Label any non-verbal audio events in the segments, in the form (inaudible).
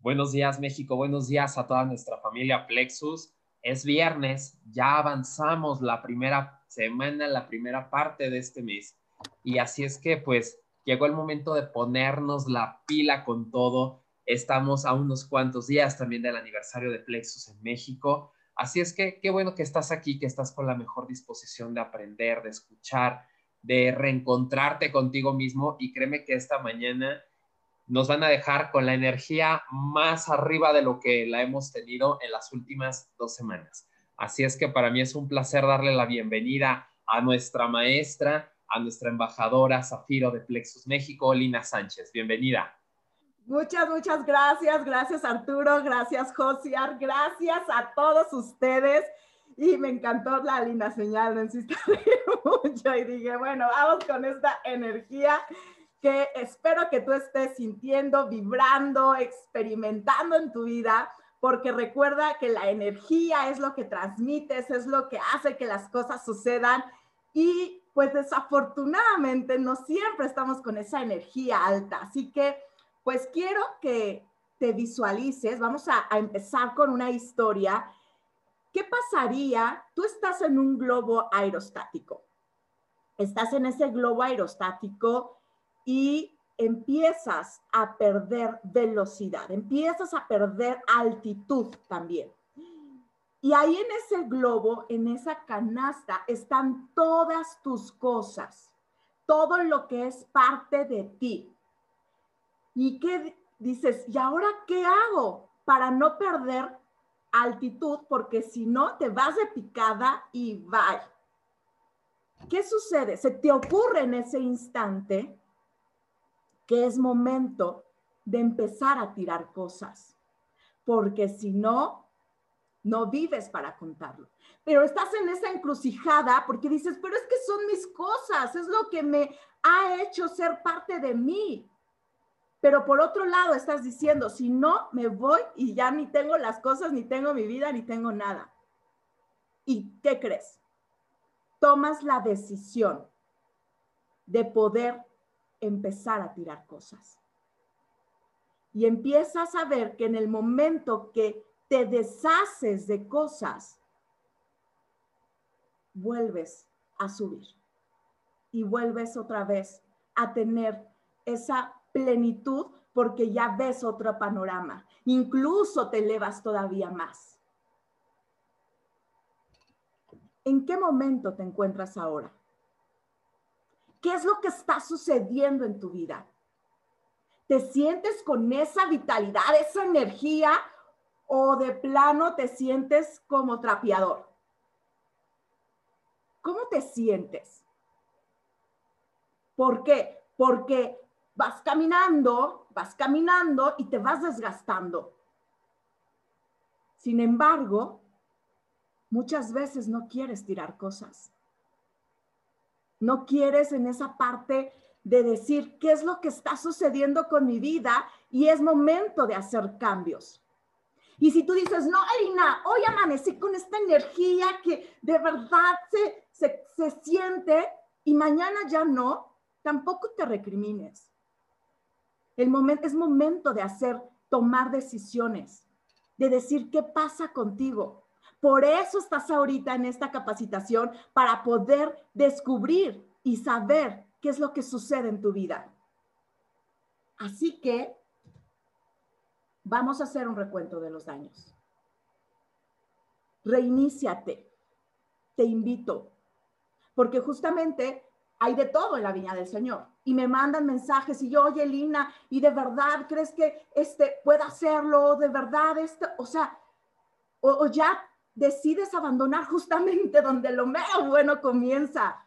Buenos días México, buenos días a toda nuestra familia Plexus. Es viernes, ya avanzamos la primera semana, la primera parte de este mes. Y así es que pues llegó el momento de ponernos la pila con todo. Estamos a unos cuantos días también del aniversario de Plexus en México. Así es que qué bueno que estás aquí, que estás con la mejor disposición de aprender, de escuchar, de reencontrarte contigo mismo. Y créeme que esta mañana nos van a dejar con la energía más arriba de lo que la hemos tenido en las últimas dos semanas. Así es que para mí es un placer darle la bienvenida a nuestra maestra, a nuestra embajadora Zafiro de Plexus México, Lina Sánchez. Bienvenida. Muchas, muchas gracias. Gracias Arturo, gracias Josiar, gracias a todos ustedes. Y me encantó la linda señal, no insistí (laughs) mucho y dije, bueno, vamos con esta energía que espero que tú estés sintiendo, vibrando, experimentando en tu vida, porque recuerda que la energía es lo que transmites, es lo que hace que las cosas sucedan y pues desafortunadamente no siempre estamos con esa energía alta. Así que pues quiero que te visualices, vamos a, a empezar con una historia. ¿Qué pasaría? Tú estás en un globo aerostático. Estás en ese globo aerostático y empiezas a perder velocidad, empiezas a perder altitud también. Y ahí en ese globo, en esa canasta, están todas tus cosas, todo lo que es parte de ti. ¿Y qué dices? ¿Y ahora qué hago para no perder altitud? Porque si no, te vas de picada y bye. ¿Qué sucede? Se te ocurre en ese instante que es momento de empezar a tirar cosas, porque si no, no vives para contarlo. Pero estás en esa encrucijada porque dices, pero es que son mis cosas, es lo que me ha hecho ser parte de mí. Pero por otro lado estás diciendo, si no, me voy y ya ni tengo las cosas, ni tengo mi vida, ni tengo nada. ¿Y qué crees? Tomas la decisión de poder empezar a tirar cosas. Y empiezas a ver que en el momento que te deshaces de cosas, vuelves a subir y vuelves otra vez a tener esa plenitud porque ya ves otro panorama. Incluso te elevas todavía más. ¿En qué momento te encuentras ahora? ¿Qué es lo que está sucediendo en tu vida? ¿Te sientes con esa vitalidad, esa energía o de plano te sientes como trapeador? ¿Cómo te sientes? ¿Por qué? Porque vas caminando, vas caminando y te vas desgastando. Sin embargo, muchas veces no quieres tirar cosas. No quieres en esa parte de decir qué es lo que está sucediendo con mi vida y es momento de hacer cambios. Y si tú dices, no, Alina, hoy amanecí con esta energía que de verdad se, se siente y mañana ya no, tampoco te recrimines. El momento es momento de hacer, tomar decisiones, de decir qué pasa contigo. Por eso estás ahorita en esta capacitación para poder descubrir y saber qué es lo que sucede en tu vida. Así que vamos a hacer un recuento de los daños. Reiníciate. Te invito. Porque justamente hay de todo en la viña del Señor. Y me mandan mensajes y yo, oye, Lina, ¿y de verdad crees que este pueda hacerlo? ¿De verdad este? O sea, o ya decides abandonar justamente donde lo mero bueno comienza.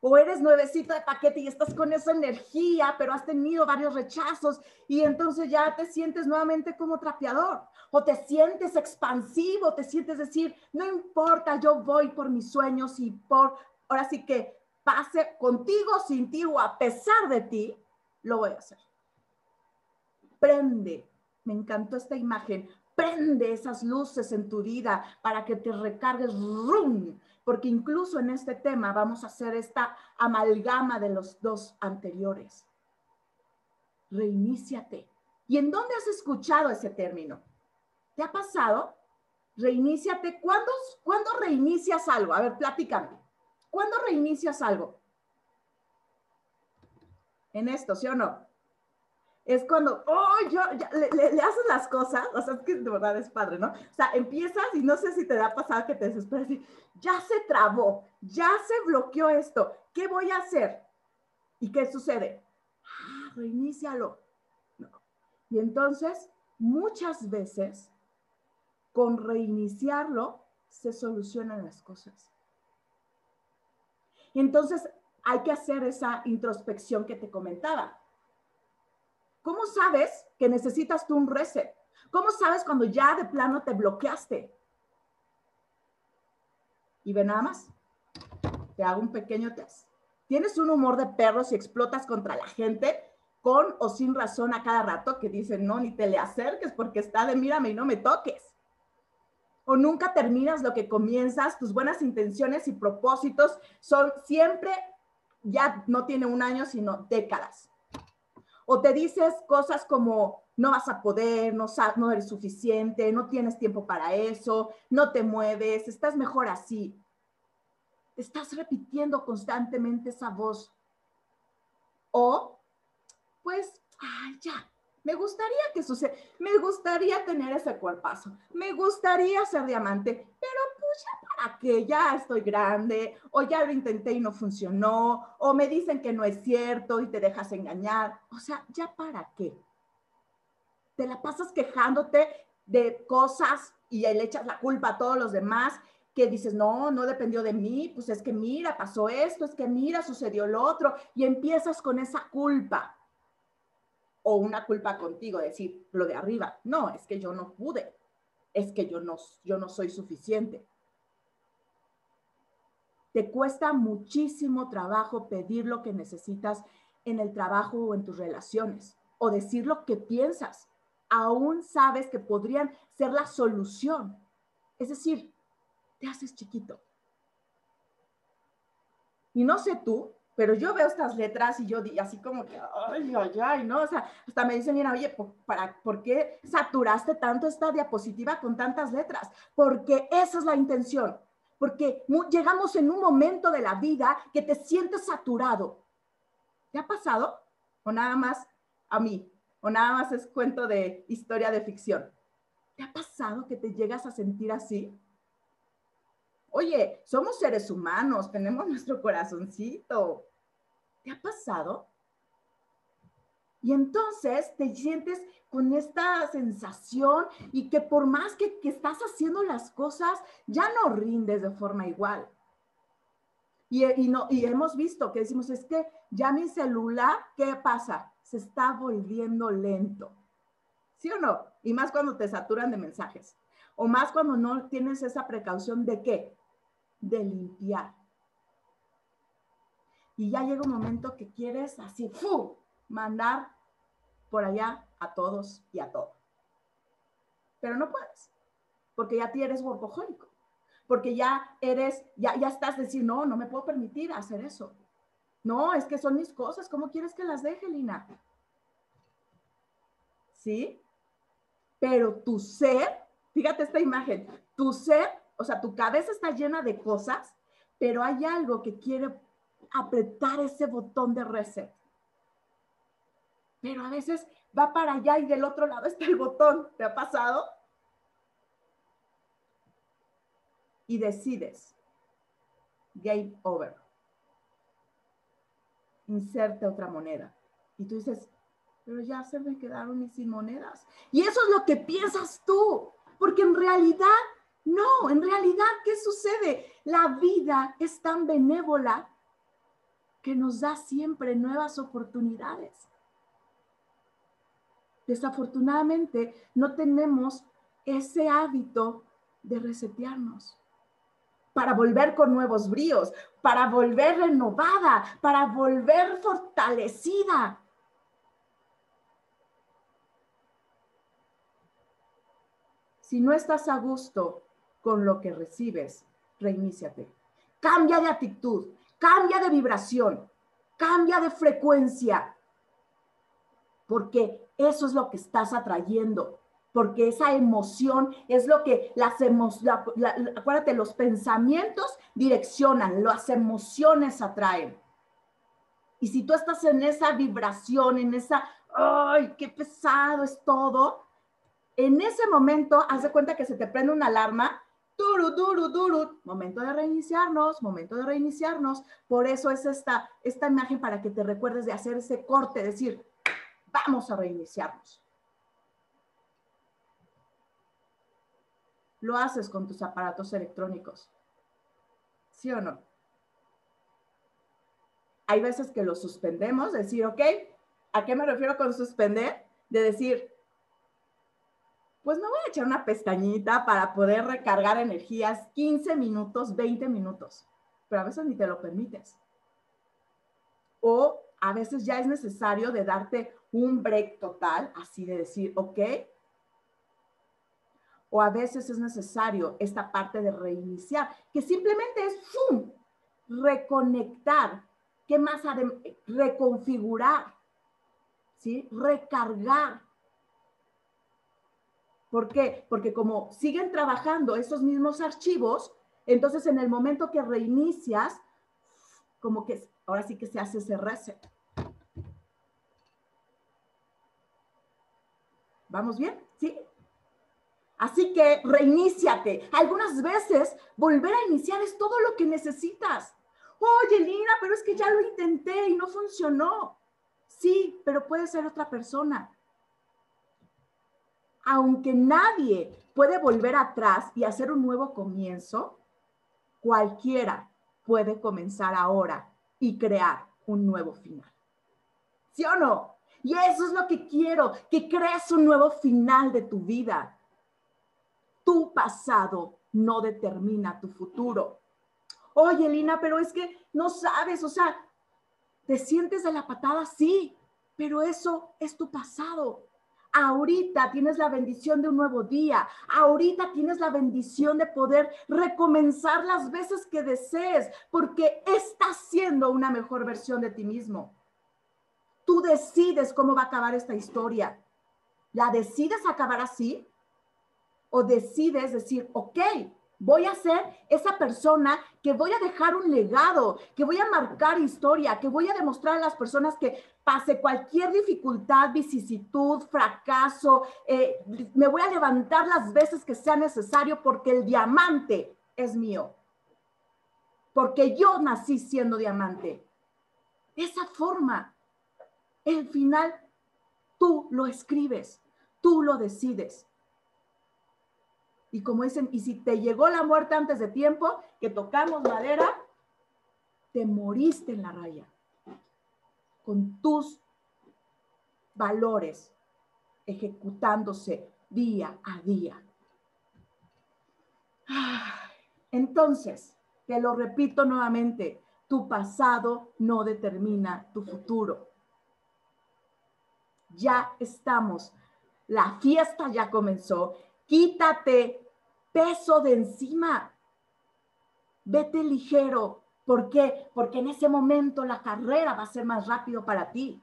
O eres nuevecito de paquete y estás con esa energía, pero has tenido varios rechazos y entonces ya te sientes nuevamente como trapeador. O te sientes expansivo, te sientes decir, no importa, yo voy por mis sueños y por, ahora sí que pase contigo, sin ti o a pesar de ti, lo voy a hacer. Prende, me encantó esta imagen, prende esas luces en tu vida para que te recargues, rum, porque incluso en este tema vamos a hacer esta amalgama de los dos anteriores. Reiníciate, ¿Y en dónde has escuchado ese término? ¿Te ha pasado? Reiníciate. ¿Cuándo, ¿Cuándo reinicias algo? A ver, platícame. ¿Cuándo reinicias algo? En esto, ¿sí o no? Es cuando, oh, yo, le, haces las cosas, o sea, es que de verdad es padre, ¿no? O sea, empiezas y no sé si te da pasado que te desesperas y ya se trabó, ya se bloqueó esto, ¿qué voy a hacer? ¿Y qué sucede? Ah, reinícialo. Y entonces, muchas veces, con reiniciarlo, se solucionan las cosas. Entonces, hay que hacer esa introspección que te comentaba. ¿Cómo sabes que necesitas tú un reset? ¿Cómo sabes cuando ya de plano te bloqueaste? Y ve nada más, te hago un pequeño test. ¿Tienes un humor de perro si explotas contra la gente con o sin razón a cada rato que dicen, no, ni te le acerques porque está de mírame y no me toques? o nunca terminas lo que comienzas, tus buenas intenciones y propósitos son siempre, ya no tiene un año, sino décadas. O te dices cosas como, no vas a poder, no, no eres suficiente, no tienes tiempo para eso, no te mueves, estás mejor así. Estás repitiendo constantemente esa voz. O, pues, ay, ya, me gustaría que suceda, me gustaría tener ese cuerpazo, me gustaría ser diamante, pero pues ya para qué, ya estoy grande, o ya lo intenté y no funcionó, o me dicen que no es cierto y te dejas engañar, o sea, ya para qué. Te la pasas quejándote de cosas y le echas la culpa a todos los demás que dices, no, no dependió de mí, pues es que mira, pasó esto, es que mira, sucedió lo otro, y empiezas con esa culpa o una culpa contigo, decir lo de arriba, no, es que yo no pude, es que yo no, yo no soy suficiente. Te cuesta muchísimo trabajo pedir lo que necesitas en el trabajo o en tus relaciones, o decir lo que piensas. Aún sabes que podrían ser la solución. Es decir, te haces chiquito. Y no sé tú, pero yo veo estas letras y yo así como que, ay, ay, ay, ¿no? O sea, hasta me dicen, mira, oye, ¿para, ¿por qué saturaste tanto esta diapositiva con tantas letras? Porque esa es la intención, porque llegamos en un momento de la vida que te sientes saturado. ¿Te ha pasado? ¿O nada más a mí? ¿O nada más es cuento de historia de ficción? ¿Te ha pasado que te llegas a sentir así? Oye, somos seres humanos, tenemos nuestro corazoncito. ¿Te ha pasado? Y entonces te sientes con esta sensación y que por más que, estás haciendo las cosas, ya no rindes de forma igual. Y, y, no, y hemos visto que decimos, es que ya mi celular, ¿qué pasa? Se está volviendo lento. ¿Sí o no? Y más cuando te saturan de mensajes. O más cuando no tienes esa precaución de qué? de limpiar. Y ya llega un momento que quieres así, ¡fu! Mandar por allá a todos y a todo. Pero no puedes, porque ya eres workahólico, porque ya eres, ya, ya estás decir, no, no me puedo permitir hacer eso. No, es que son mis cosas, ¿cómo quieres que las deje, Lina? ¿Sí? Pero tu ser, fíjate esta imagen, tu ser o sea, tu cabeza está llena de cosas, pero hay algo que quiere apretar ese botón de reset. Pero a veces va para allá y del otro lado está el botón. ¿Te ha pasado? Y decides. Game over. Inserte otra moneda. Y tú dices, pero ya se me quedaron mis sin monedas. Y eso es lo que piensas tú, porque en realidad no, en realidad, ¿qué sucede? La vida es tan benévola que nos da siempre nuevas oportunidades. Desafortunadamente, no tenemos ese hábito de resetearnos para volver con nuevos bríos, para volver renovada, para volver fortalecida. Si no estás a gusto con lo que recibes, reiníciate. Cambia de actitud, cambia de vibración, cambia de frecuencia. porque eso es lo que estás atrayendo, porque esa emoción es lo que las emociones, acuérdate, los pensamientos direccionan, las emociones atraen. Y si tú estás en esa vibración, en esa, ay, qué pesado es todo, en ese momento, haz cuenta que se te prende una alarma, duru, duru, duru, momento de reiniciarnos, momento de reiniciarnos. Por eso es esta, esta imagen para que te recuerdes de hacer ese corte, decir, vamos a reiniciarnos. Lo haces con tus aparatos electrónicos. ¿Sí o no? Hay veces que lo suspendemos, decir, ok, ¿a qué me refiero con suspender? De decir, pues me voy a echar una pestañita para poder recargar energías 15 minutos, 20 minutos, pero a veces ni te lo permites. O a veces ya es necesario de darte un break total, así de decir, ok. O a veces es necesario esta parte de reiniciar, que simplemente es ¡fum! reconectar ¿Qué más? Reconfigurar, ¿sí? Recargar. ¿Por qué? Porque como siguen trabajando esos mismos archivos, entonces en el momento que reinicias, como que ahora sí que se hace ese reset. ¿Vamos bien? ¿Sí? Así que reiníciate. Algunas veces volver a iniciar es todo lo que necesitas. Oye, Lina, pero es que ya lo intenté y no funcionó. Sí, pero puede ser otra persona. Aunque nadie puede volver atrás y hacer un nuevo comienzo, cualquiera puede comenzar ahora y crear un nuevo final. ¿Sí o no? Y eso es lo que quiero, que crees un nuevo final de tu vida. Tu pasado no determina tu futuro oye, Lina, pero es que no sabes, o sea, te sientes de la patada, sí, pero eso es tu pasado. Ahorita tienes la bendición de un nuevo día. Ahorita tienes la bendición de poder recomenzar las veces que desees, porque estás siendo una mejor versión de ti mismo. Tú decides cómo va a acabar esta historia. ¿La decides acabar así? ¿O decides decir, ok, Voy a ser esa persona que voy a dejar un legado, que voy a marcar historia, que voy a demostrar a las personas que pase cualquier dificultad, vicisitud, fracaso, eh, me voy a levantar las veces que sea necesario porque el diamante es mío. Porque yo nací siendo diamante. Esa forma, el final, tú lo escribes, tú lo decides. Y como dicen, y si te llegó la muerte antes de tiempo, que tocamos madera, te moriste en la raya. Con tus valores ejecutándose día a día. Entonces, te lo repito nuevamente, tu pasado no determina tu futuro. Ya estamos, la fiesta ya comenzó Quítate peso de encima. Vete ligero. ¿Por qué? Porque en ese momento la carrera va a ser más rápido para ti.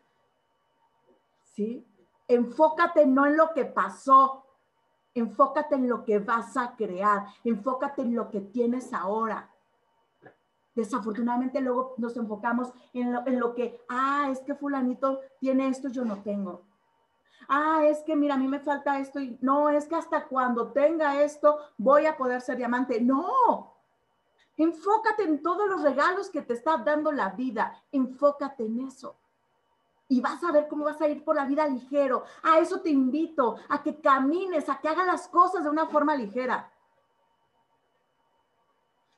¿Sí? Enfócate no en lo que pasó, enfócate en lo que vas a crear, enfócate en lo que tienes ahora. Desafortunadamente luego nos enfocamos en lo, en lo que, ah, es que fulanito tiene esto, yo no tengo ah, es que mira, a mí me falta esto y no, es que hasta cuando tenga esto voy a poder ser diamante. No, enfócate en todos los regalos que te está dando la vida, enfócate en eso. Y vas a ver cómo vas a ir por la vida ligero. A eso te invito, a que camines, a que hagas las cosas de una forma ligera.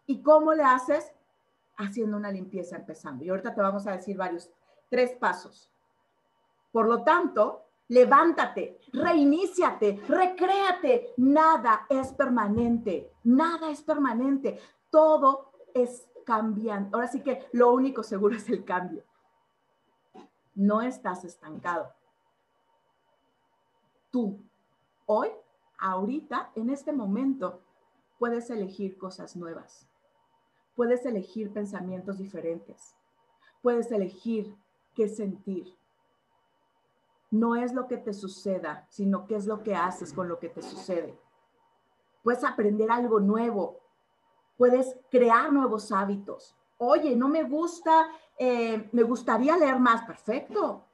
¿Y cómo le haces? Haciendo una limpieza empezando. Y ahorita te vamos a decir varios, tres pasos. Por lo tanto, levántate, reiníciate, recréate. Nada es permanente, nada es permanente. Todo es cambiante. Ahora sí que lo único seguro es el cambio. No estás estancado. Tú, hoy, ahorita, en este momento, puedes elegir cosas nuevas. Puedes elegir pensamientos diferentes. Puedes elegir qué sentir no es lo que te suceda, sino qué es lo que haces con lo que te sucede. Puedes aprender algo nuevo, puedes crear nuevos hábitos. Oye, no me gusta, eh, me gustaría leer más, perfecto.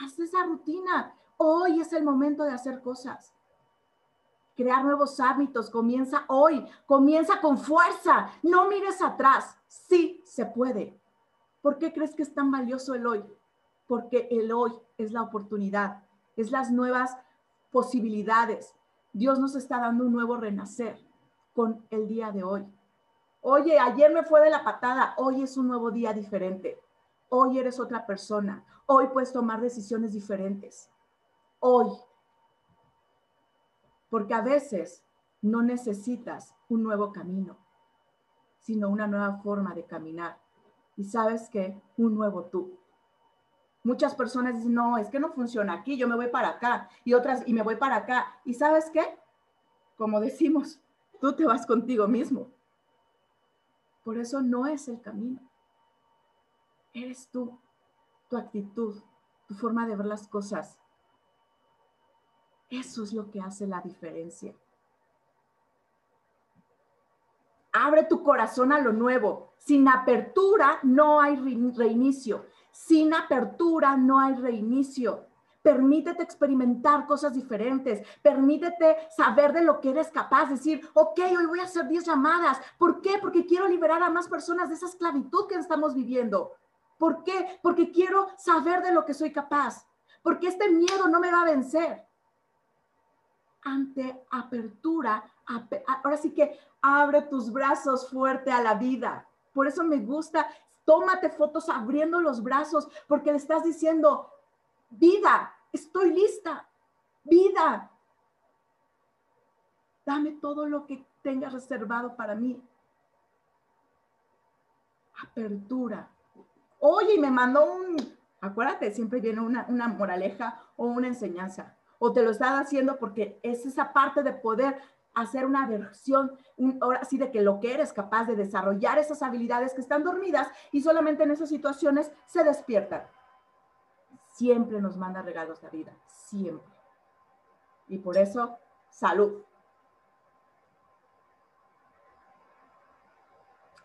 Haz esa rutina. Hoy es el momento de hacer cosas. Crear nuevos hábitos, comienza hoy, comienza con fuerza, no mires atrás. Sí se puede. ¿Por qué crees que es tan valioso el hoy? Porque el hoy es la oportunidad, es las nuevas posibilidades. Dios nos está dando un nuevo renacer con el día de hoy. Oye, ayer me fue de la patada, hoy es un nuevo día diferente. Hoy eres otra persona. Hoy puedes tomar decisiones diferentes. Hoy. Porque a veces no necesitas un nuevo camino, sino una nueva forma de caminar. Y sabes que un nuevo tú. Muchas personas dicen, no, es que no funciona aquí, yo me voy para acá. Y otras, y me voy para acá. ¿Y sabes qué? Como decimos, tú te vas contigo mismo. Por eso no es el camino. Eres tú, tu actitud, tu forma de ver las cosas. Eso es lo que hace la diferencia. Abre tu corazón a lo nuevo. Sin apertura no hay reinicio. Sin apertura no hay reinicio. Permítete experimentar cosas diferentes. Permítete saber de lo que eres capaz. Decir, ok, hoy voy a hacer 10 llamadas. ¿Por qué? Porque quiero liberar a más personas de esa esclavitud que estamos viviendo. ¿Por qué? Porque quiero saber de lo que soy capaz. Porque este miedo no me va a vencer. Ante apertura, ahora sí que abre tus brazos fuerte a la vida. Por eso me gusta, tómate fotos abriendo los brazos, porque le estás diciendo, vida, estoy lista, vida, dame todo lo que tengas reservado para mí. Apertura. Oye, me mandó un, acuérdate, siempre viene una, una moraleja o una enseñanza. O te lo están haciendo porque es esa parte de poder hacer una versión, ahora sí, de que lo que eres capaz de desarrollar esas habilidades que están dormidas y solamente en esas situaciones se despiertan siempre nos manda regalos la vida, siempre. Y por eso, salud.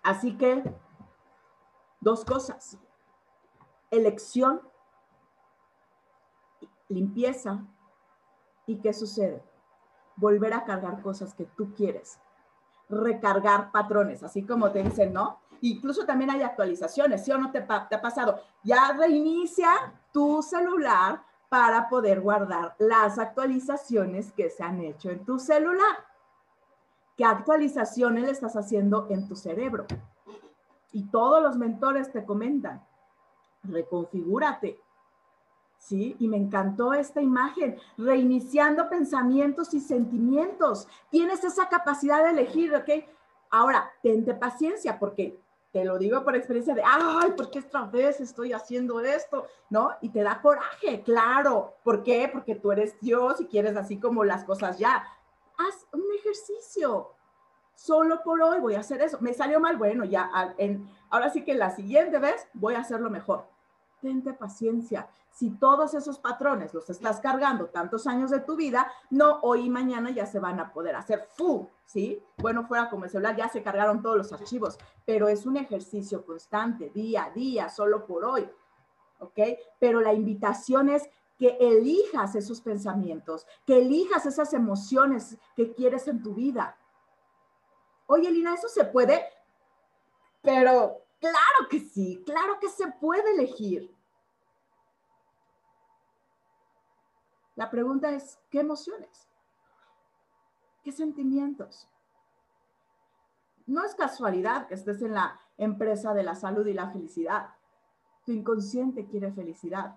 Así que, dos cosas. Elección, limpieza. ¿Y qué sucede? Volver a cargar cosas que tú quieres. Recargar patrones, así como te dicen, ¿no? Incluso también hay actualizaciones, ¿sí o no te, te ha pasado? Ya reinicia tu celular para poder guardar las actualizaciones que se han hecho en tu celular. ¿Qué actualizaciones le estás haciendo en tu cerebro? Y todos los mentores te comentan, reconfigúrate. ¿Sí? Y me encantó esta imagen, reiniciando pensamientos y sentimientos. Tienes esa capacidad de elegir, ¿ok? Ahora, tente paciencia porque te lo digo por experiencia de, ay, ¿por qué esta vez estoy haciendo esto? ¿No? Y te da coraje, claro. ¿Por qué? Porque tú eres Dios y quieres así como las cosas ya. Haz un ejercicio. Solo por hoy voy a hacer eso. Me salió mal, bueno, ya, en, ahora sí que la siguiente vez voy a hacerlo mejor. Tente paciencia si todos esos patrones los estás cargando tantos años de tu vida, no hoy y mañana ya se van a poder hacer full, ¿sí? Bueno, fuera como el celular, ya se cargaron todos los archivos, pero es un ejercicio constante, día a día, solo por hoy, ¿ok? Pero la invitación es que elijas esos pensamientos, que elijas esas emociones que quieres en tu vida. Oye, Lina, ¿eso se puede? Pero claro que sí, claro que se puede elegir. La pregunta es, ¿qué emociones? ¿Qué sentimientos? No es casualidad que estés en la empresa de la salud y la felicidad. Tu inconsciente quiere felicidad.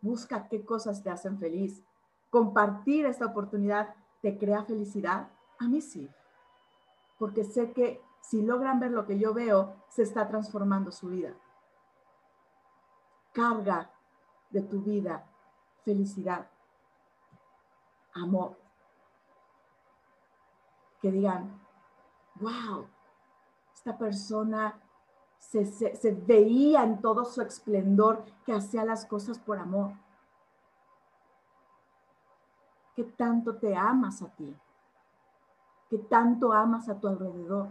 Busca qué cosas te hacen feliz. Compartir esta oportunidad te crea felicidad. A mí sí. Porque sé que si logran ver lo que yo veo, se está transformando su vida. Carga de tu vida felicidad amor. Que digan, wow, esta persona se, se, veía en todo su esplendor que hacía las cosas por amor. ¿Qué tanto te amas a ti? ¿Qué tanto amas a tu alrededor?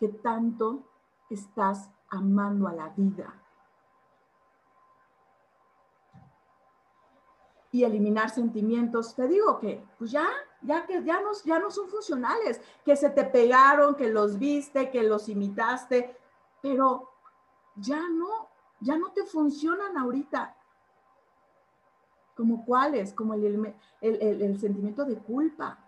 ¿Qué tanto estás amando a la vida? Y eliminar sentimientos, te digo que pues ya, ya que ya no, ya no son funcionales, que se te pegaron, que los viste, que los imitaste, pero ya no, ya no te funcionan ahorita. ¿Como cuáles? Como el, el, sentimiento de culpa.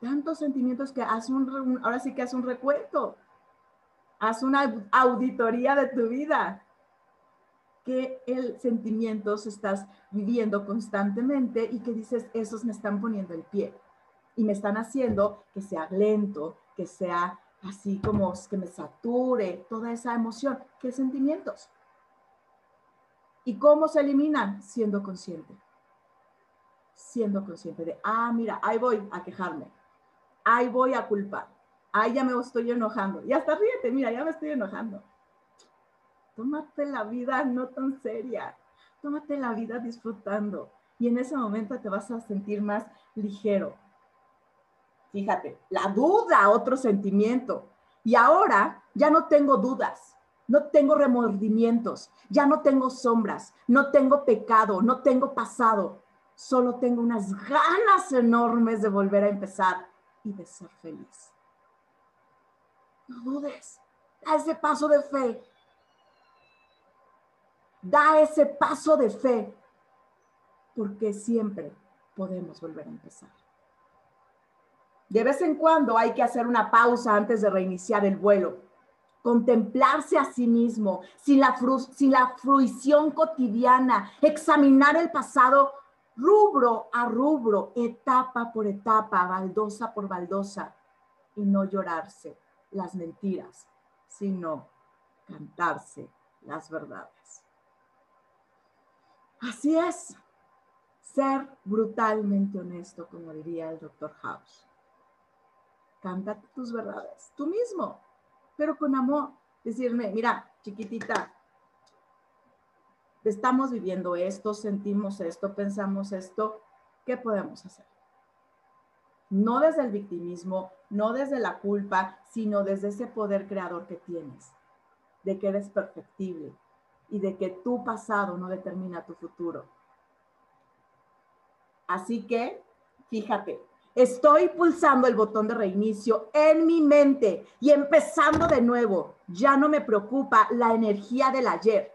Tantos sentimientos que haz un, ahora sí que haz un recuento. Haz una auditoría de tu vida. ¿Qué el sentimientos estás viviendo constantemente y que dices, esos me están poniendo el pie y me están haciendo que sea lento, que sea así como que me sature toda esa emoción. ¿Qué sentimientos? ¿Y cómo se eliminan? Siendo consciente. Siendo consciente de, ah, mira, ahí voy a quejarme. Ahí voy a culpar. Ahí ya me estoy enojando. Y hasta ríete, mira, ya me estoy enojando. Tómate la vida no tan seria. Tómate la vida disfrutando. Y en ese momento te vas a sentir más ligero. Fíjate, la duda, otro sentimiento. Y ahora ya no tengo dudas no tengo remordimientos, ya no tengo sombras, no tengo pecado, no tengo pasado, solo tengo unas ganas enormes de volver a empezar y de ser feliz. No dudes, da ese paso de fe. Da ese paso de fe, porque siempre podemos volver a empezar. De vez en cuando hay que hacer una pausa antes de reiniciar el vuelo contemplarse a sí mismo, sin la, la fruición cotidiana, examinar el pasado rubro a rubro, etapa por etapa, baldosa por baldosa, y no llorarse las mentiras, sino cantarse las verdades. Así es, ser brutalmente honesto, como diría el doctor House. Cántate tus verdades, tú mismo, pero con amor. Decirme, mira, chiquitita, estamos viviendo esto, sentimos esto, pensamos esto, ¿qué podemos hacer? No desde el victimismo, no desde la culpa, sino desde ese poder creador que tienes, de que eres perfectible y de que tu pasado no determina tu futuro. Así que, fíjate, Estoy pulsando el botón de reinicio en mi mente y empezando de nuevo. Ya no me preocupa la energía del ayer.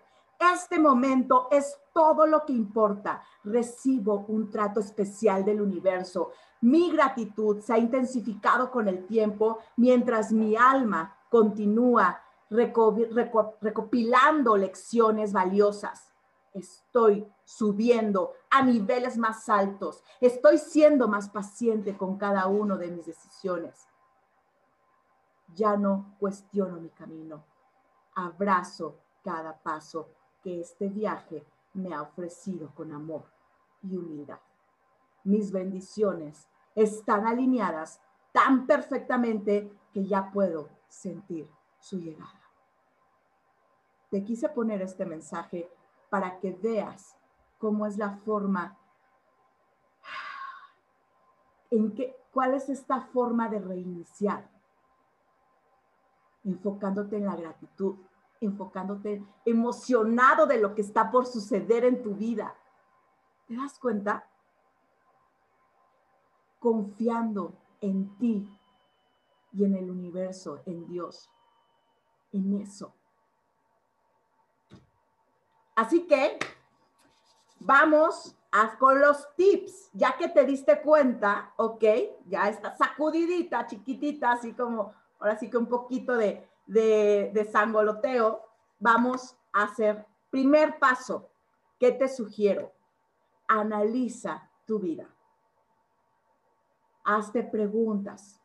Este momento es todo lo que importa. Recibo un trato especial del universo. Mi gratitud se ha intensificado con el tiempo mientras mi alma continúa recopilando lecciones valiosas estoy subiendo a niveles más altos, estoy siendo más paciente con cada uno de mis decisiones. Ya no cuestiono mi camino, abrazo cada paso que este viaje me ha ofrecido con amor y humildad. Mis bendiciones están alineadas tan perfectamente que ya puedo sentir su llegada. Te quise poner este mensaje para que veas cómo es la forma, en qué, cuál es esta forma de reiniciar, enfocándote en la gratitud, enfocándote emocionado de lo que está por suceder en tu vida. ¿Te das cuenta? Confiando en ti y en el universo, en Dios, en eso Así que vamos a, con los tips, ya que te diste cuenta, ok, ya está sacudidita, chiquitita, así como, ahora sí que un poquito de, de, de sangoloteo, vamos a hacer primer paso. ¿Qué te sugiero? Analiza tu vida. Hazte preguntas.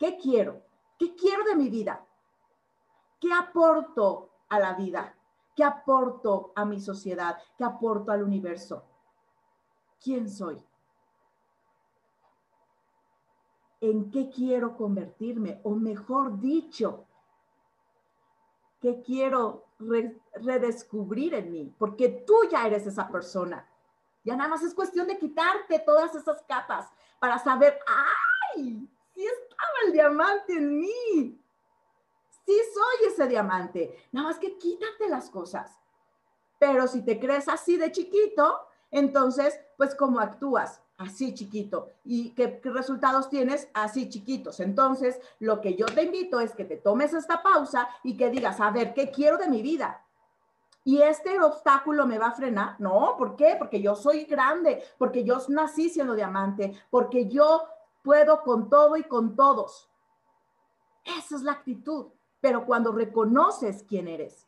¿Qué quiero? ¿Qué quiero de mi vida? ¿Qué aporto a la vida? ¿Qué aporto a mi sociedad? ¿Qué aporto al universo? ¿Quién soy? ¿En qué quiero convertirme? O mejor dicho, ¿qué quiero redescubrir en mí? Porque tú ya eres esa persona. Ya nada más es cuestión de quitarte todas esas capas para saber, ¡ay! Sí estaba el diamante en mí. Sí soy ese diamante. Nada más que quítate las cosas. Pero si te crees así de chiquito, entonces, pues, ¿cómo actúas? Así chiquito. ¿Y qué, resultados tienes? Así chiquitos. Entonces, lo que yo te invito es que te tomes esta pausa y que digas, a ver, ¿qué quiero de mi vida? ¿Y este obstáculo me va a frenar? No, ¿por qué? Porque yo soy grande, porque yo nací siendo diamante, porque yo puedo con todo y con todos. Esa es la actitud. Pero cuando reconoces quién eres,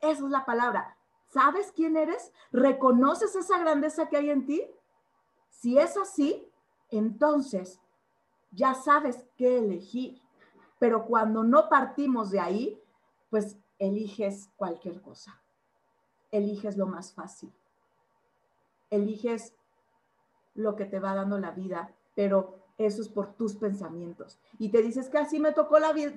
esa es la palabra. ¿Sabes quién eres? ¿Reconoces esa grandeza que hay en ti? Si es así, entonces ya sabes qué elegir. Pero cuando no partimos de ahí, pues eliges cualquier cosa. Eliges lo más fácil. Eliges lo que te va dando la vida, pero eso es por tus pensamientos. Y te dices que así me tocó la vida,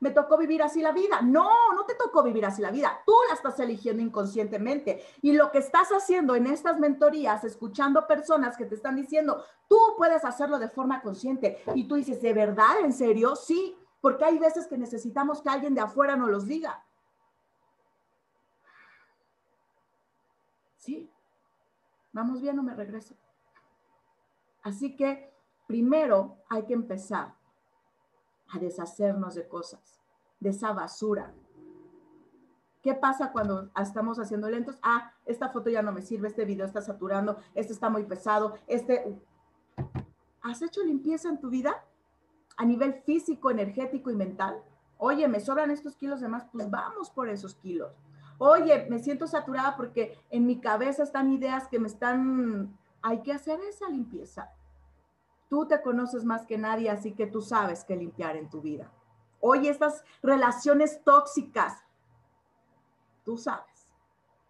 me tocó vivir así la vida. No, no te tocó vivir así la vida. Tú la estás eligiendo inconscientemente. Y lo que estás haciendo en estas mentorías, escuchando personas que te están diciendo, tú puedes hacerlo de forma consciente. Y tú dices, ¿de verdad? ¿En serio? Sí, porque hay veces que necesitamos que alguien de afuera nos los diga. Sí. ¿Vamos bien o me regreso? Así que primero hay que empezar a deshacernos de cosas, de esa basura. ¿Qué pasa cuando estamos haciendo lentos? Ah, esta foto ya no me sirve, este video está saturando, este está muy pesado, este... ¿Has hecho limpieza en tu vida a nivel físico, energético y mental? Oye, me sobran estos kilos de más, pues vamos por esos kilos. Oye, me siento saturada porque en mi cabeza están ideas que me están... Hay que hacer esa limpieza. Tú te conoces más que nadie, así que tú sabes qué limpiar en tu vida. Oye, estas relaciones tóxicas, tú sabes.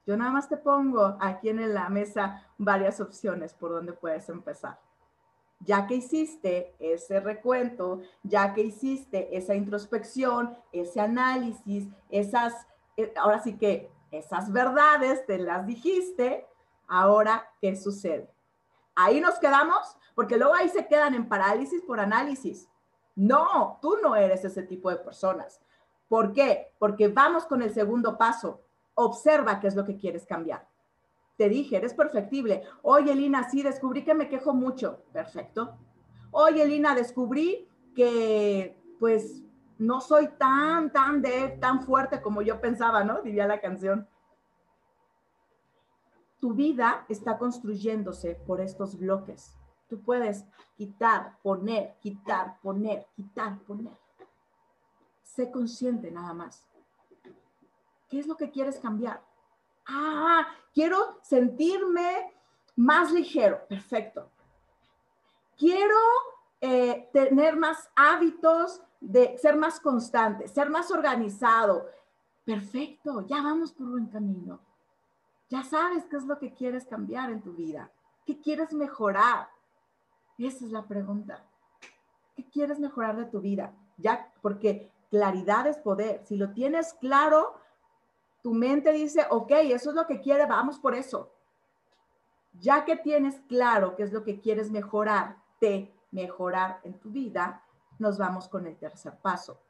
Yo nada más te pongo aquí en la mesa varias opciones por donde puedes empezar. Ya que hiciste ese recuento, ya que hiciste esa introspección, ese análisis, esas, eh, ahora sí que esas verdades te las dijiste, ahora, ¿qué sucede? Ahí nos quedamos porque luego ahí se quedan en parálisis por análisis. No, tú no eres ese tipo de personas. ¿Por qué? Porque vamos con el segundo paso. Observa qué es lo que quieres cambiar. Te dije, eres perfectible. Oye, Lina, sí, descubrí que me quejo mucho. Perfecto. Oye, Lina, descubrí que pues no soy tan, tan de, tan fuerte como yo pensaba, ¿no? Diría la canción. Tu vida está construyéndose por estos bloques. Tú puedes quitar, poner, quitar, poner, quitar, poner. Sé consciente nada más. ¿Qué es lo que quieres cambiar? Ah, quiero sentirme más ligero. Perfecto. Quiero eh, tener más hábitos de ser más constante, ser más organizado. Perfecto, ya vamos por buen camino. Ya sabes qué es lo que quieres cambiar en tu vida, qué quieres mejorar. Esa es la pregunta. ¿Qué quieres mejorar de tu vida? Ya, porque claridad es poder. Si lo tienes claro, tu mente dice, ok, eso es lo que quiere, vamos por eso. Ya que tienes claro qué es lo que quieres mejorar, te mejorar en tu vida, nos vamos con el tercer paso.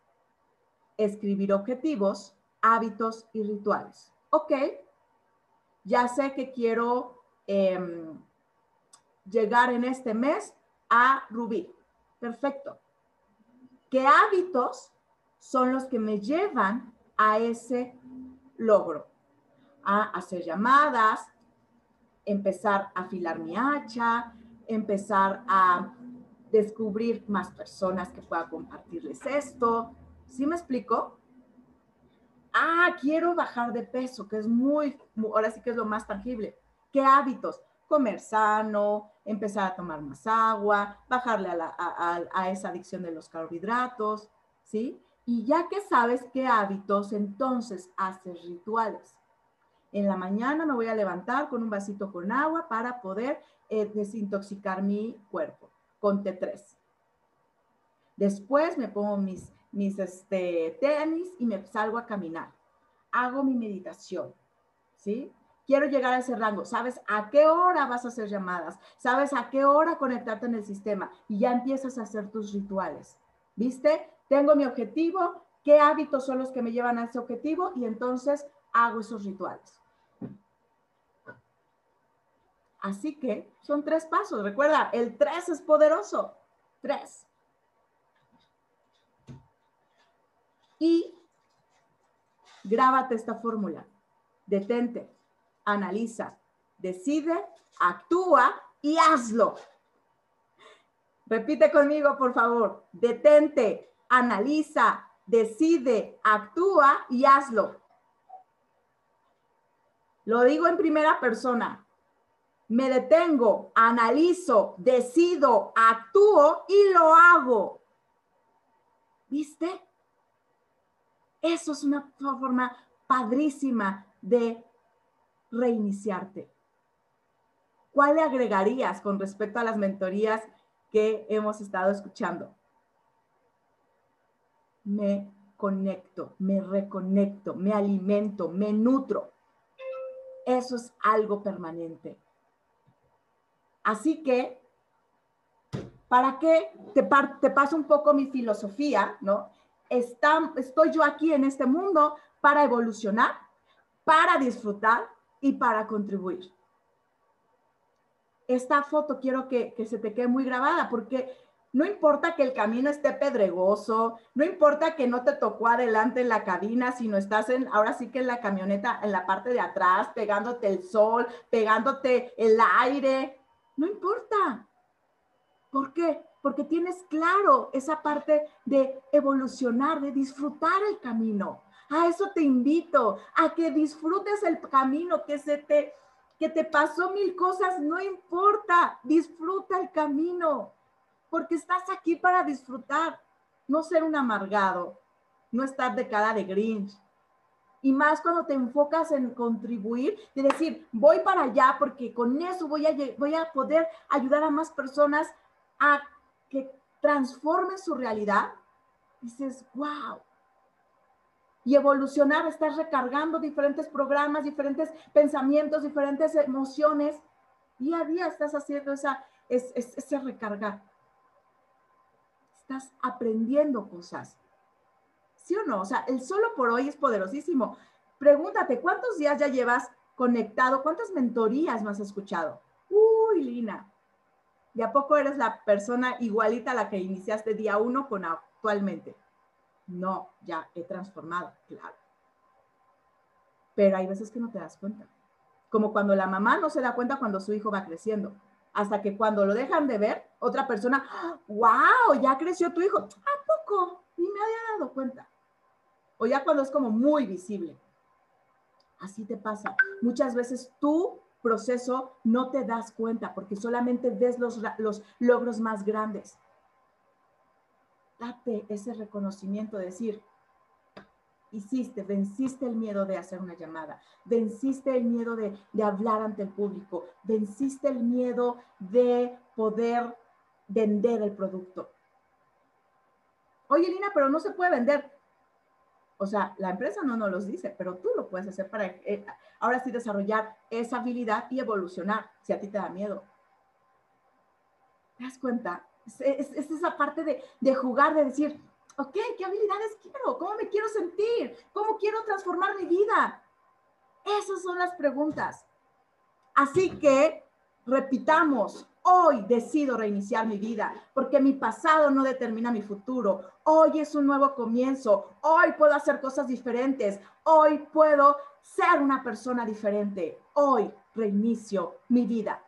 Escribir objetivos, hábitos y rituales. Ok, ya sé que quiero em, llegar en este mes a Rubí. Perfecto. ¿Qué hábitos son los que me llevan a ese logro? A hacer llamadas, empezar a afilar mi hacha, empezar a descubrir más personas que pueda compartirles esto. ¿Sí me explico? Ah, quiero bajar de peso, que es muy, ahora sí que es lo más tangible. ¿Qué hábitos? Comer sano, empezar a tomar más agua, bajarle a, esa adicción de los carbohidratos, ¿sí? Y ya que sabes qué hábitos, entonces haces rituales. En la mañana me voy a levantar con un vasito con agua para poder eh, desintoxicar mi cuerpo con T3. Después me pongo mis mis este, tenis y me salgo a caminar. Hago mi meditación, ¿sí? quiero llegar a ese rango. Sabes a qué hora vas a hacer llamadas, sabes a qué hora conectarte en el sistema y ya empiezas a hacer tus rituales. ¿Viste? Tengo mi objetivo, qué hábitos son los que me llevan a ese objetivo y entonces hago esos rituales. Así que son tres pasos. Recuerda, el tres es poderoso. Tres. Y grábate esta fórmula. Detente, analiza, decide, actúa y hazlo. Repite conmigo, por favor. Detente, analiza, decide, actúa y hazlo. Lo digo en primera persona. Me detengo, analizo, decido, actúo y lo hago. ¿Viste? Eso es una forma padrísima de reiniciarte. ¿Cuál le agregarías con respecto a las mentorías que hemos estado escuchando? Me conecto, me reconecto, me alimento, me nutro. Eso es algo permanente. Así que, ¿para qué te, te paso un poco mi filosofía, no? Estoy yo aquí en este mundo para evolucionar, para disfrutar y para contribuir. Esta foto quiero que, se te quede muy grabada porque no importa que el camino esté pedregoso, no importa que no te tocó adelante en la cabina, sino estás en, ahora sí que en la camioneta, en la parte de atrás, pegándote el sol, pegándote el aire, no importa. ¿Por qué? Porque tienes claro esa parte de evolucionar, de disfrutar el camino. A eso te invito, a que disfrutes el camino, que se te que te pasó mil cosas, no importa, disfruta el camino, porque estás aquí para disfrutar, no ser un amargado, no estar de cara de Grinch. Y más cuando te enfocas en contribuir y decir, voy para allá porque con eso voy a, voy a poder ayudar a más personas a que transformen su realidad, dices, wow. Y evolucionar, estás recargando diferentes programas, diferentes pensamientos, diferentes emociones. Día a día estás haciendo esa, ese recargar. Estás aprendiendo cosas. ¿Sí o no? O sea, el solo por hoy es poderosísimo. Pregúntate, ¿cuántos días ya llevas conectado? ¿Cuántas mentorías no has escuchado? Uy, Lina, ¿De a poco eres la persona igualita a la que iniciaste día uno con actualmente? No, ya he transformado, claro. Pero hay veces que no te das cuenta. Como cuando la mamá no se da cuenta cuando su hijo va creciendo. Hasta que cuando lo dejan de ver, otra persona, wow, ya creció tu hijo. ¿A poco? Ni me había dado cuenta. O ya cuando es como muy visible. Así te pasa. Muchas veces tú proceso no te das cuenta porque solamente ves los, los logros más grandes. Date ese reconocimiento de decir, hiciste, venciste el miedo de hacer una llamada, venciste el miedo de, de hablar ante el público, venciste el miedo de poder vender el producto. Oye, Lina, pero no se puede vender. O sea, la empresa no nos los dice, pero tú lo puedes hacer para eh, ahora sí desarrollar esa habilidad y evolucionar si a ti te da miedo. ¿Te das cuenta? Es, esa parte de, de jugar, de decir, ok, ¿qué habilidades quiero? ¿Cómo me quiero sentir? ¿Cómo quiero transformar mi vida? Esas son las preguntas. Así que repitamos, Hoy decido reiniciar mi vida porque mi pasado no determina mi futuro. Hoy es un nuevo comienzo. Hoy puedo hacer cosas diferentes. Hoy puedo ser una persona diferente. Hoy reinicio mi vida.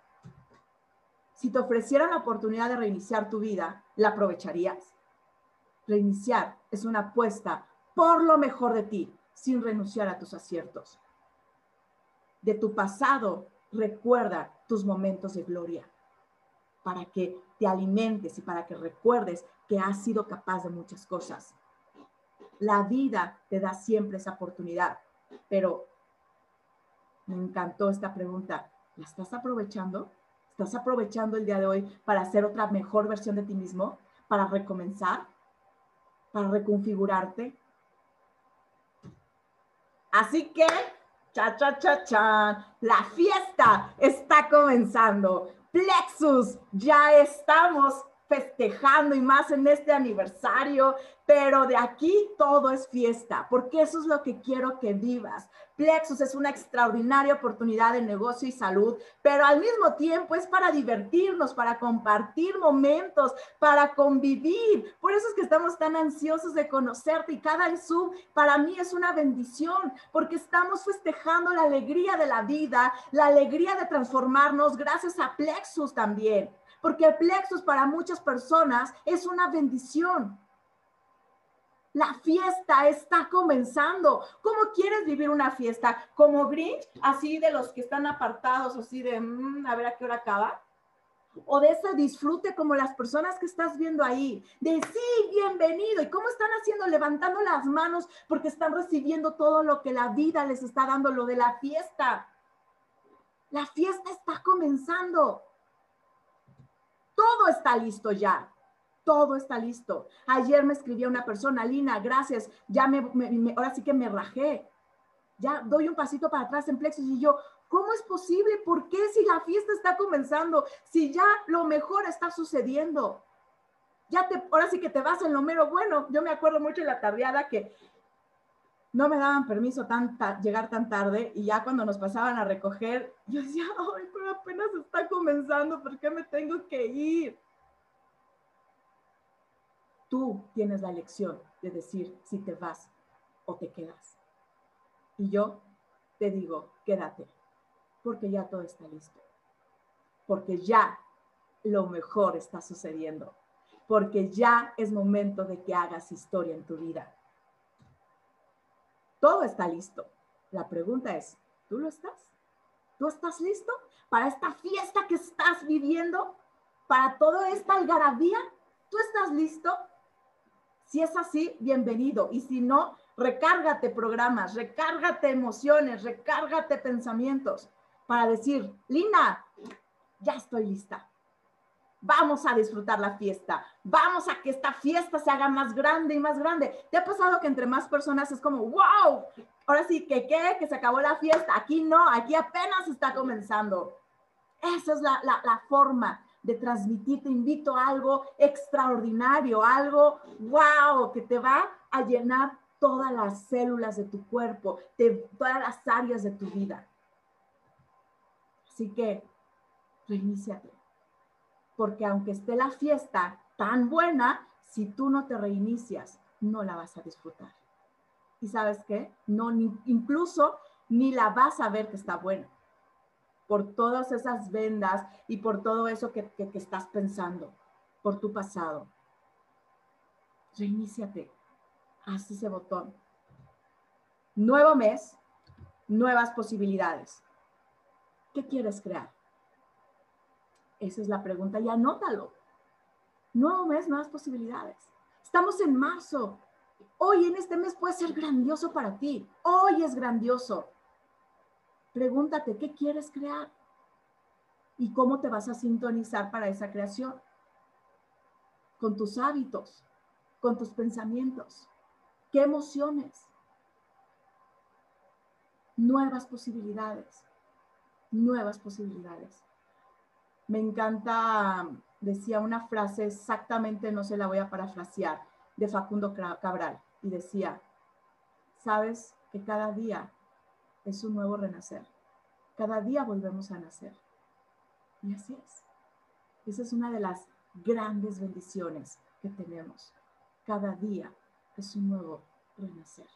Si te ofrecieran la oportunidad de reiniciar tu vida, ¿la aprovecharías? Reiniciar es una apuesta por lo mejor de ti, sin renunciar a tus aciertos. De tu pasado, recuerda tus momentos de gloria para que te alimentes y para que recuerdes que has sido capaz de muchas cosas. La vida te da siempre esa oportunidad, pero me encantó esta pregunta. ¿La estás aprovechando? ¿Estás aprovechando el día de hoy para hacer otra mejor versión de ti mismo? ¿Para recomenzar? ¿Para reconfigurarte? Así que Cha, cha, cha, cha. La fiesta está comenzando. Plexus, ya estamos festejando y más en este aniversario, pero de aquí todo es fiesta, porque eso es lo que quiero que vivas. Plexus es una extraordinaria oportunidad de negocio y salud, pero al mismo tiempo es para divertirnos, para compartir momentos, para convivir. Por eso es que estamos tan ansiosos de conocerte y cada Zoom para mí es una bendición, porque estamos festejando la alegría de la vida, la alegría de transformarnos gracias a Plexus también porque el plexus para muchas personas es una bendición. La fiesta está comenzando. ¿Cómo quieres vivir una fiesta? ¿Como Grinch? Así de los que están apartados, así de, mm, a ver a qué hora acaba. O de ese disfrute como las personas que estás viendo ahí. De sí, bienvenido. ¿Y cómo están haciendo? Levantando las manos porque están recibiendo todo lo que la vida les está dando, lo de la fiesta. La fiesta está comenzando. Todo está listo ya. Todo está listo. Ayer me escribió una persona, Lina, gracias. Ya me, ahora sí que me rajé. Ya doy un pasito para atrás en Plexus y yo, ¿cómo es posible? ¿Por qué si la fiesta está comenzando? Si ya lo mejor está sucediendo. Ya te, ahora sí que te vas en lo mero bueno. Yo me acuerdo mucho de la tardeada que no me daban permiso tan llegar tan tarde y ya cuando nos pasaban a recoger, yo decía, ay, pero apenas está comenzando, ¿por qué me tengo que ir? Tú tienes la elección de decir si te vas o te quedas. Y yo te digo, quédate, porque ya todo está listo, porque ya lo mejor está sucediendo, porque ya es momento de que hagas historia en tu vida todo está listo. La pregunta es, ¿tú lo estás? ¿Tú estás listo para esta fiesta que estás viviendo? ¿Para toda esta algarabía? ¿Tú estás listo? Si es así, bienvenido. Y si no, recárgate programas, recárgate emociones, recárgate pensamientos para decir, Lina, ya estoy lista vamos a disfrutar la fiesta, vamos a que esta fiesta se haga más grande y más grande. ¿Te ha pasado que entre más personas es como, wow, ahora sí, que qué, que se acabó la fiesta? Aquí no, aquí apenas está comenzando. Esa es la, forma de transmitir, te invito a algo extraordinario, algo, wow, que te va a llenar todas las células de tu cuerpo, de todas las áreas de tu vida. Así que, reiníciate porque aunque esté la fiesta tan buena, si tú no te reinicias, no la vas a disfrutar. ¿Y sabes qué? No, ni, incluso ni la vas a ver que está buena, por todas esas vendas y por todo eso que, que, estás pensando, por tu pasado. Reiníciate, haz ese botón. Nuevo mes, nuevas posibilidades. ¿Qué quieres crear? Esa es la pregunta y anótalo. Nuevo mes, nuevas posibilidades. Estamos en marzo. Hoy en este mes puede ser grandioso para ti. Hoy es grandioso. Pregúntate, ¿qué quieres crear? ¿Y cómo te vas a sintonizar para esa creación? Con tus hábitos, con tus pensamientos. ¿Qué emociones? Nuevas posibilidades. Nuevas posibilidades. Me encanta, decía una frase exactamente, no se la voy a parafrasear, de Facundo Cabral, y decía, sabes que cada día es un nuevo renacer, cada día volvemos a nacer. Y así es. Esa es una de las grandes bendiciones que tenemos. Cada día es un nuevo renacer.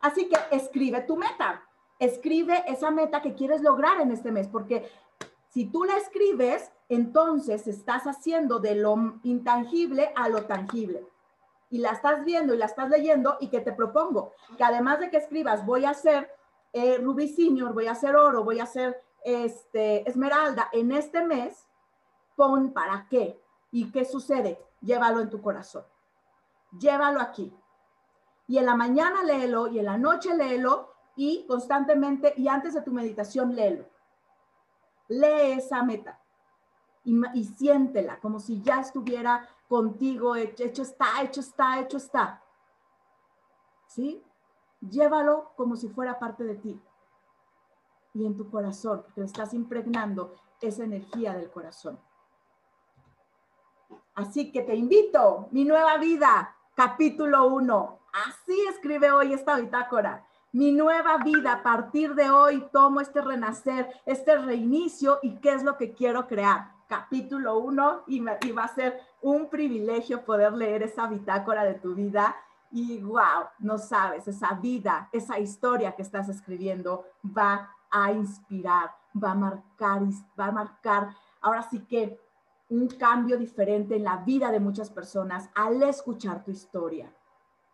Así que escribe tu meta. Escribe esa meta que quieres lograr en este mes, porque si tú la escribes, entonces estás haciendo de lo intangible a lo tangible. Y la estás viendo y la estás leyendo y que te propongo que además de que escribas, voy a hacer eh, Ruby Senior, voy a hacer oro, voy a hacer este, esmeralda en este mes, pon para qué y qué sucede. Llévalo en tu corazón. Llévalo aquí. Y en la mañana léelo y en la noche léelo y constantemente y antes de tu meditación léelo lee esa meta y, siéntela como si ya estuviera contigo, hecho, hecho está, hecho está, hecho está. ¿Sí? llévalo como si fuera parte de ti y en tu corazón, porque estás impregnando esa energía del corazón. Así que te invito, mi nueva vida, capítulo 1. Así escribe hoy esta bitácora. Mi nueva vida, a partir de hoy tomo este renacer, este reinicio y qué es lo que quiero crear. Capítulo 1 y, y va a ser un privilegio poder leer esa bitácora de tu vida y wow, no sabes, esa vida, esa historia que estás escribiendo va a inspirar, va a marcar, va a marcar, ahora sí que un cambio diferente en la vida de muchas personas al escuchar tu historia.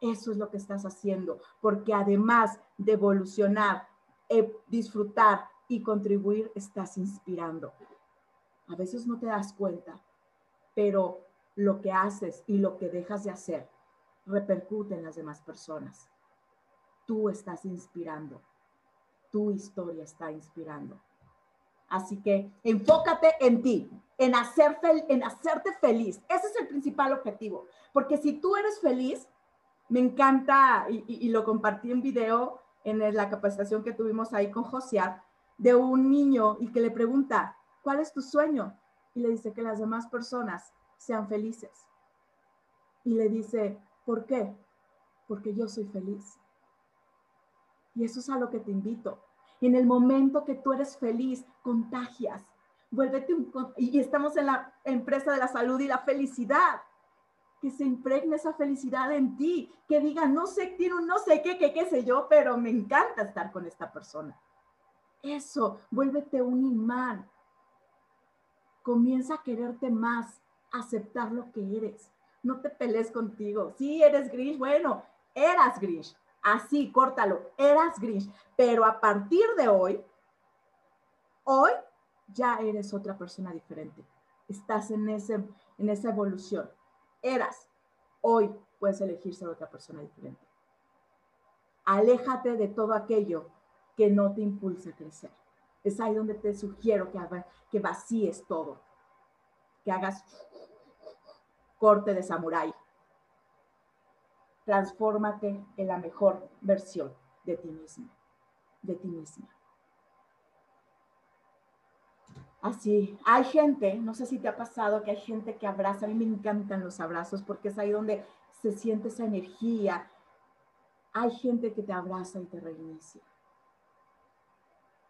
Eso es lo que estás haciendo, porque además de evolucionar, eh, disfrutar y contribuir, estás inspirando. A veces no te das cuenta, pero lo que haces y lo que dejas de hacer repercute en las demás personas. Tú estás inspirando tu historia está inspirando. Así que enfócate en ti, en, hacer en hacerte feliz. Ese es el principal objetivo. Porque si tú eres feliz, me encanta, y, lo compartí en video en la capacitación que tuvimos ahí con Josiar, de un niño y que le pregunta, ¿cuál es tu sueño? Y le dice que las demás personas sean felices. Y le dice, ¿por qué? Porque yo soy feliz. Y eso es a lo que te invito. En el momento que tú eres feliz, contagias. Vuélvete un, y estamos en la empresa de la salud y la felicidad. Que se impregne esa felicidad en ti, que diga, no sé, tiene un no sé qué, qué, qué sé yo, pero me encanta estar con esta persona. Eso, vuélvete un imán. Comienza a quererte más, aceptar lo que eres. No te pelees contigo. Si eres gris, bueno, eras gris así, córtalo, eras gris, pero a partir de hoy, hoy ya eres otra persona diferente. Estás en, ese, en esa evolución. Eras, hoy puedes elegir ser otra persona diferente. Aléjate de todo aquello que no te impulsa a crecer. Es ahí donde te sugiero que, que vacíes todo, que hagas corte de samurái transfórmate en la mejor versión de ti mismo, de ti misma. Así, hay gente, no sé si te ha pasado que hay gente que abraza, a mí me encantan los abrazos porque es ahí donde se siente esa energía. Hay gente que te abraza y te reinicia.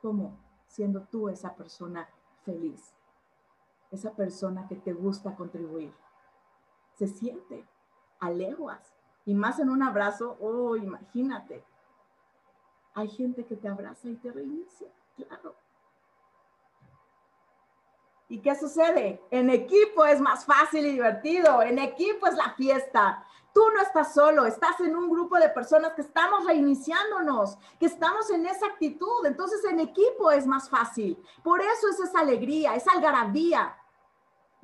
¿Cómo? Siendo tú esa persona feliz, esa persona que te gusta contribuir. Se siente a leguas y más en un abrazo, oh, imagínate. Hay gente que te abraza y te reinicia, claro. ¿Y qué sucede? En equipo es más fácil y divertido, en equipo es la fiesta. Tú no estás solo, estás en un grupo de personas que estamos reiniciándonos, que estamos en esa actitud. Entonces en equipo es más fácil. Por eso es esa alegría, esa algarabía.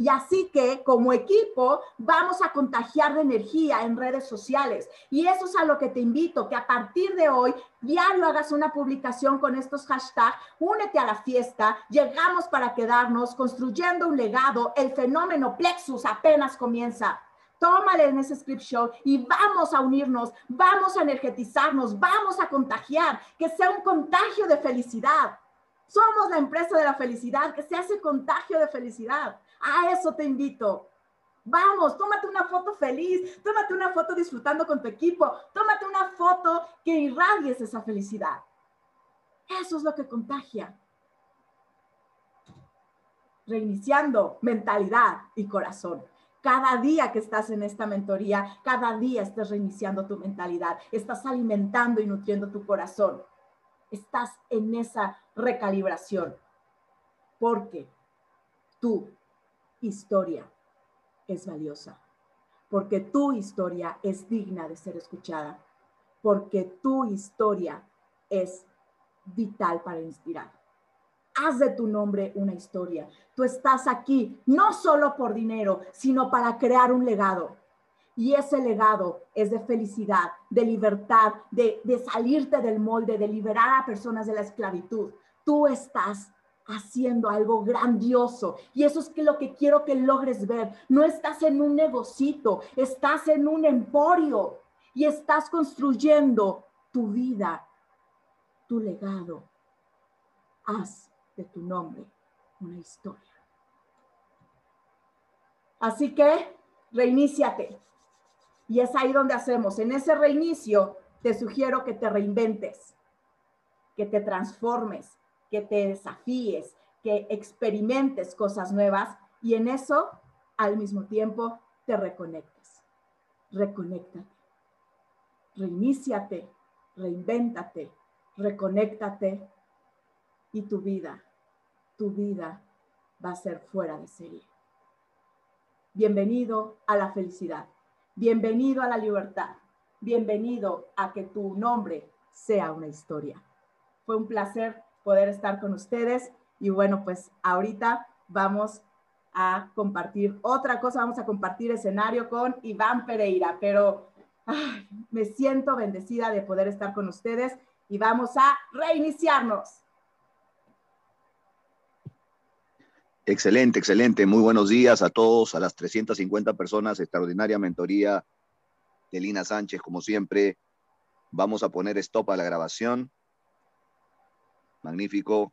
Y así que como equipo vamos a contagiar de energía en redes sociales. Y eso es a lo que te invito, que a partir de hoy diario hagas una publicación con estos hashtags, únete a la fiesta, llegamos para quedarnos, construyendo un legado, el fenómeno Plexus apenas comienza. Tómale en ese script y vamos a unirnos, vamos a energetizarnos, vamos a contagiar, que sea un contagio de felicidad. Somos la empresa de la felicidad, que se hace contagio de felicidad. A eso te invito. Vamos, tómate una foto feliz, tómate una foto disfrutando con tu equipo, tómate una foto que irradies esa felicidad. Eso es lo que contagia. Reiniciando mentalidad y corazón. Cada día que estás en esta mentoría, cada día estás reiniciando tu mentalidad, estás alimentando y nutriendo tu corazón. Estás en esa recalibración. Porque tú historia es valiosa, porque tu historia es digna de ser escuchada, porque tu historia es vital para inspirar. Haz de tu nombre una historia. Tú estás aquí no solo por dinero, sino para crear un legado. Y ese legado es de felicidad, de libertad, de, de salirte del molde, de liberar a personas de la esclavitud. Tú estás haciendo algo grandioso. Y eso es lo que quiero que logres ver. No estás en un negocito, estás en un emporio y estás construyendo tu vida, tu legado. Haz de tu nombre una historia. Así que reiníciate. Y es ahí donde hacemos. En ese reinicio te sugiero que te reinventes, que te transformes, que te desafíes, que experimentes cosas nuevas y en eso al mismo tiempo te reconectes. Reconéctate. Reiníciate, reinvéntate, reconéctate y tu vida, tu vida va a ser fuera de serie. Bienvenido a la felicidad. Bienvenido a la libertad. Bienvenido a que tu nombre sea una historia. Fue un placer poder estar con ustedes y bueno, pues ahorita vamos a compartir otra cosa, vamos a compartir escenario con Iván Pereira, pero me siento bendecida de poder estar con ustedes y vamos a reiniciarnos. Excelente, excelente. Muy buenos días a todos, a las 350 personas, extraordinaria mentoría de Lina Sánchez, como siempre. Vamos a poner stop a la grabación. Magnífico.